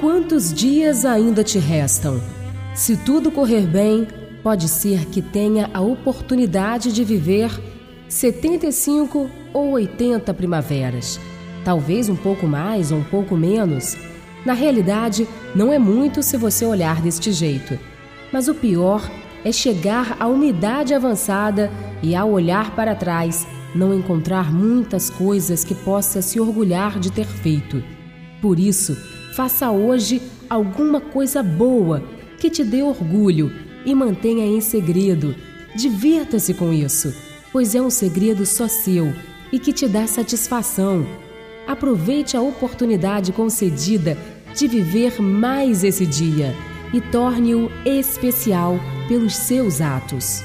Quantos dias ainda te restam? Se tudo correr bem, pode ser que tenha a oportunidade de viver 75 ou 80 primaveras. Talvez um pouco mais ou um pouco menos. Na realidade, não é muito se você olhar deste jeito. Mas o pior é chegar à umidade avançada e, ao olhar para trás, não encontrar muitas coisas que possa se orgulhar de ter feito. Por isso, faça hoje alguma coisa boa que te dê orgulho e mantenha em segredo. Divirta-se com isso, pois é um segredo só seu e que te dá satisfação. Aproveite a oportunidade concedida de viver mais esse dia e torne-o especial pelos seus atos.